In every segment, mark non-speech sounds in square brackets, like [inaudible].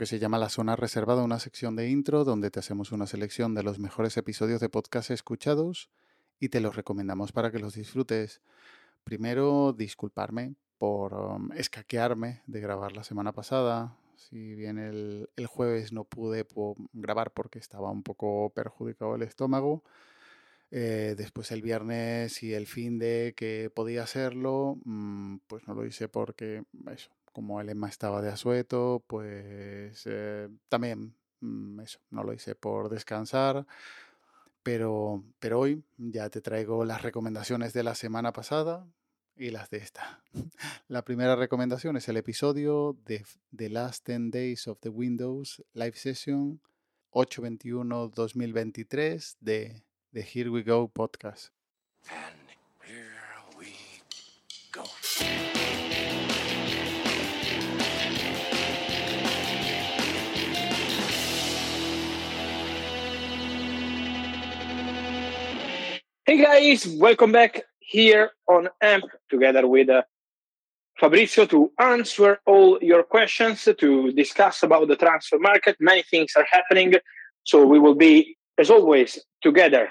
Que se llama La Zona Reservada, una sección de intro donde te hacemos una selección de los mejores episodios de podcast escuchados y te los recomendamos para que los disfrutes. Primero, disculparme por um, escaquearme de grabar la semana pasada. Si bien el, el jueves no pude grabar porque estaba un poco perjudicado el estómago, eh, después el viernes y el fin de que podía hacerlo, mm, pues no lo hice porque eso, como el lema estaba de asueto, pues eh, también mm, eso, no lo hice por descansar. Pero, pero hoy ya te traigo las recomendaciones de la semana pasada y las de esta. [laughs] La primera recomendación es el episodio de The Last 10 Days of the Windows Live Session 821-2023 de The Here We Go podcast. Guys, welcome back here on AMP together with uh, Fabrizio to answer all your questions, to discuss about the transfer market. Many things are happening. So we will be, as always, together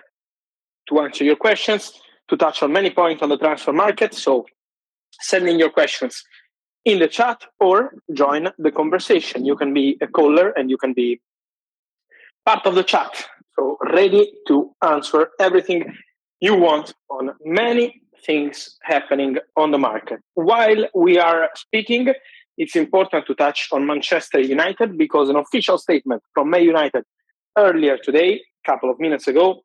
to answer your questions, to touch on many points on the transfer market. So send in your questions in the chat or join the conversation. You can be a caller and you can be part of the chat. So ready to answer everything you want on many things happening on the market. While we are speaking, it's important to touch on Manchester United because an official statement from May United earlier today, a couple of minutes ago,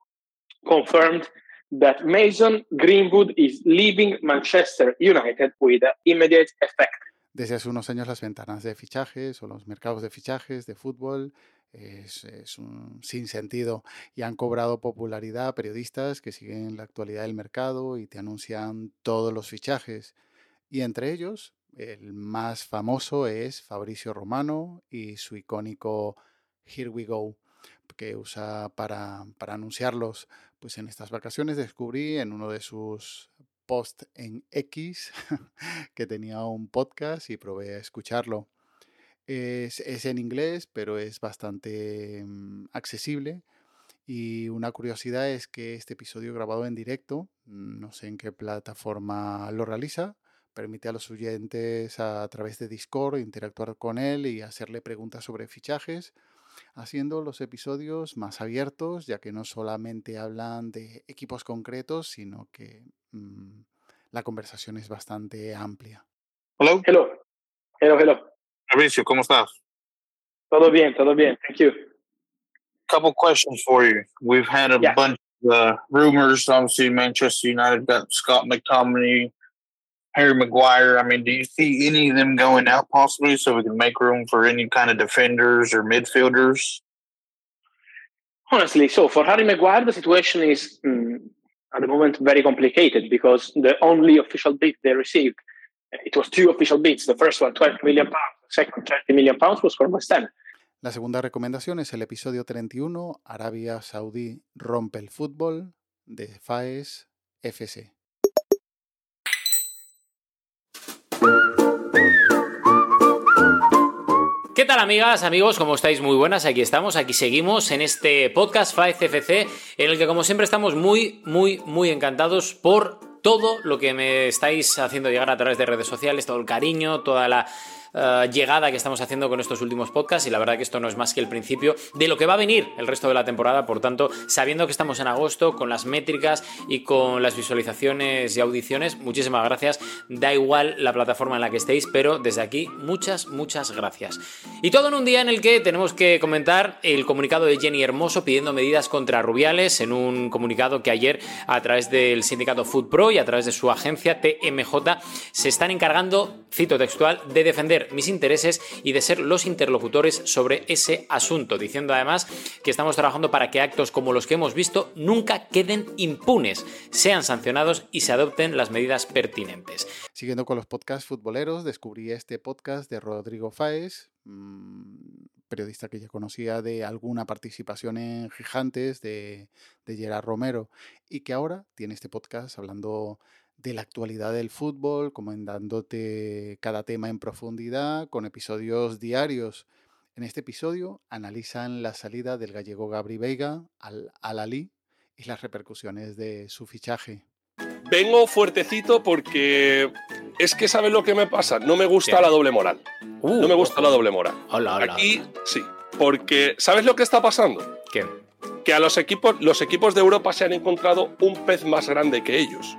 confirmed that Mason Greenwood is leaving Manchester United with immediate effect. Desde hace unos años las ventanas de fichajes o los mercados de fichajes de fútbol es, es, un sinsentido y han cobrado popularidad periodistas que siguen la actualidad del mercado y te anuncian todos los fichajes. Y entre ellos, el más famoso es Fabricio Romano y su icónico Here We Go que usa para, para anunciarlos. Pues en estas vacaciones descubrí en uno de sus posts en X [laughs] que tenía un podcast y probé a escucharlo. Es, en inglés, pero es bastante mm, accesible. Y una curiosidad es que este episodio grabado en directo, mm, no sé en qué plataforma lo realiza, permite a los oyentes a través de Discord interactuar con él y hacerle preguntas sobre fichajes haciendo los episodios más abiertos, ya que no solamente hablan de equipos concretos, sino que mmm, la conversación es bastante amplia. Hello. Hello. Hello, hello. Mauricio, ¿cómo estás? Todo bien, todo bien. Thank you. Couple questions for you. We've had a yeah. bunch of uh, rumors. Obviously, Manchester United got Scott McTominay Harry Maguire. I mean, do you see any of them going out possibly so we can make room for any kind of defenders or midfielders? Honestly, so for Harry Maguire, the situation is mm, at the moment very complicated because the only official bid they received, it was two official bids. The first one, 20 million pounds. The second, 30 million pounds was for West Ham. La segunda recomendación es el episodio 31, Arabia Saudí rompe el fútbol, de FAES FC. ¿Qué tal amigas, amigos? ¿Cómo estáis? Muy buenas, aquí estamos, aquí seguimos en este podcast 5FC en el que como siempre estamos muy, muy, muy encantados por todo lo que me estáis haciendo llegar a través de redes sociales, todo el cariño, toda la eh, llegada que estamos haciendo con estos últimos podcasts y la verdad que esto no es más que el principio de lo que va a venir el resto de la temporada, por tanto, sabiendo que estamos en agosto con las métricas y con las visualizaciones y audiciones, muchísimas gracias, da igual la plataforma en la que estéis, pero desde aquí muchas, muchas gracias. Y todo en un día en el que tenemos que comentar el comunicado de Jenny Hermoso pidiendo medidas contra Rubiales en un comunicado que ayer a través del sindicato Food Pro y a través de su agencia TMJ se están encargando, cito textual, de defender mis intereses y de ser los interlocutores sobre ese asunto, diciendo además que estamos trabajando para que actos como los que hemos visto nunca queden impunes, sean sancionados y se adopten las medidas pertinentes. Siguiendo con los podcasts futboleros, descubrí este podcast de Rodrigo Fáez, mm, periodista que ya conocía de alguna participación en Gigantes de, de Gerard Romero y que ahora tiene este podcast hablando de la actualidad del fútbol, comentándote cada tema en profundidad, con episodios diarios. En este episodio analizan la salida del gallego Gabri Veiga al Al-Ali y las repercusiones de su fichaje. Vengo fuertecito porque es que ¿sabes lo que me pasa? No me gusta la doble moral. Uh, no me gusta la doble moral. Hola, hola. Aquí sí, porque ¿sabes lo que está pasando? ¿Qué? Que a los equipos, los equipos de Europa se han encontrado un pez más grande que ellos.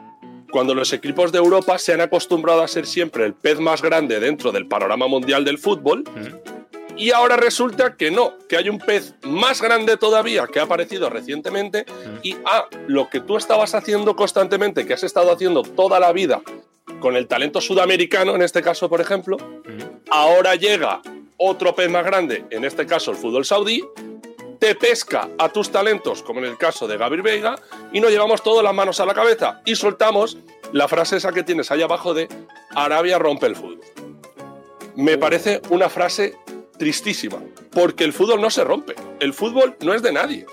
Cuando los equipos de Europa se han acostumbrado a ser siempre el pez más grande dentro del panorama mundial del fútbol, Mm. y ahora resulta que no, que hay un pez más grande todavía que ha aparecido recientemente Mm. y ah, lo que tú estabas haciendo constantemente, que has estado haciendo toda la vida con el talento sudamericano, en este caso, por ejemplo, Mm. ahora llega otro pez más grande, en este caso el fútbol saudí, te pesca a tus talentos, como en el caso de Gabriel Veiga, y nos llevamos todas las manos a la cabeza y soltamos la frase esa que tienes ahí abajo de Arabia rompe el fútbol. Me parece una frase tristísima, porque el fútbol no se rompe, el fútbol no es de nadie.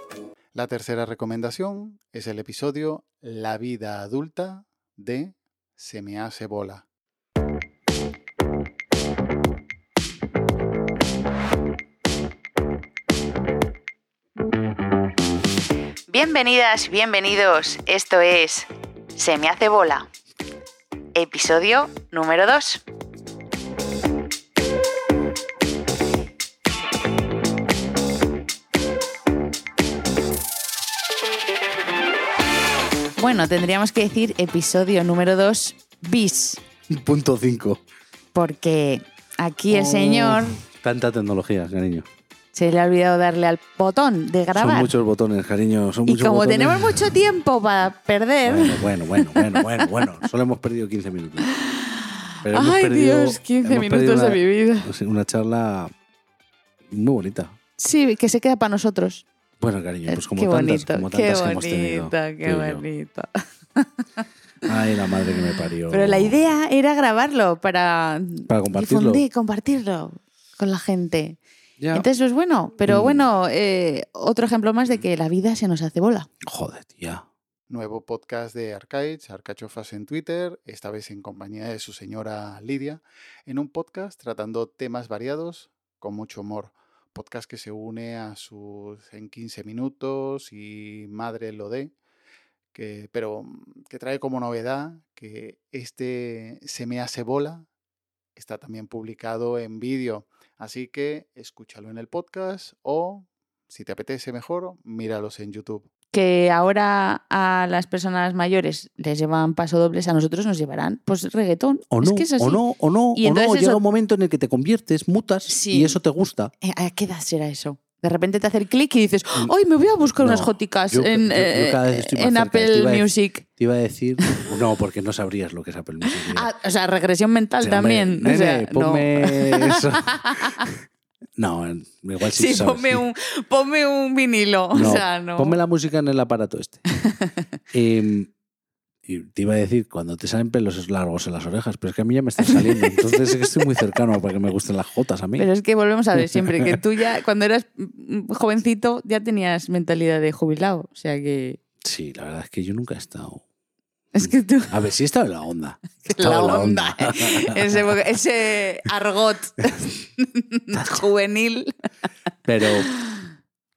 La tercera recomendación es el episodio La vida adulta de Se me hace bola. Bienvenidas, bienvenidos. Esto es Se me hace bola. Episodio número 2. Bueno, tendríamos que decir episodio número 2 bis, Punto 5. porque aquí el Oh, señor Tanta tecnología, cariño. Se le ha olvidado darle al botón de Son grabar. muchos botones, cariño. Son y muchos como botones. tenemos mucho tiempo para perder, Bueno, bueno, bueno, bueno, bueno, bueno. Solo hemos perdido 15 minutos. Pero Ay, perdido- Dios, 15 hemos perdido minutos de mi vida. Una charla muy bonita. Sí, que se queda para nosotros. Bueno, cariño, pues como qué tantas, bonito, como qué tantas que hemos tenido. qué bonito. Ay, la madre que me parió. Pero la idea era grabarlo para, Para compartirlo. difundir, compartirlo con la gente. Ya. Entonces, pues bueno, pero Mm. bueno, eh, otro ejemplo más de que la vida se nos hace bola. Joder, tía. Nuevo podcast de Arcaids, Arcachofas en Twitter, esta vez en compañía de su señora Lidia, en un podcast tratando temas variados con mucho humor. Podcast que se une a sus en 15 minutos y Madre lo de, que, pero mm, que trae como novedad que este Se me hace bola está también publicado en vídeo. Así que escúchalo en el podcast o, si te apetece mejor, míralos en YouTube. Que ahora a las personas mayores les llevan pasodobles, a nosotros nos llevarán pues reggaetón. O Es no, que es así. o no, o no, Y o no. Llega eso- un momento en el que te conviertes, mutas Sí. y eso te gusta. Eh, ¿A qué edad será eso? De repente te hace el clic y dices, ¡ay, me voy a buscar unas No, joticas yo- en, yo- yo eh, cada vez estoy más en cerca. Te Apple a Music! Te iba a decir, no, porque no sabrías lo que es Apple Music. Ah, o sea, regresión mental también. nene, o sea, no. ponme eso. [laughs] No, igual sí, Sí, sabes, ponme, sí. un, ponme un vinilo. No, o sea, no. Ponme la música en el aparato este. [laughs] Em, y te iba a decir, cuando te salen pelos largos en las orejas, pero es que a mí ya me están saliendo. Entonces es que estoy muy cercano para que me gusten las jotas a mí. Pero es que volvemos a ver siempre que tú ya, [laughs] cuando eras jovencito, ya tenías mentalidad de jubilado. O sea que. Sí, la verdad es que yo nunca he estado. Es que tú. A ver, sí he estado en la onda. [laughs] La en onda. ese, ese argot [laughs] juvenil. Pero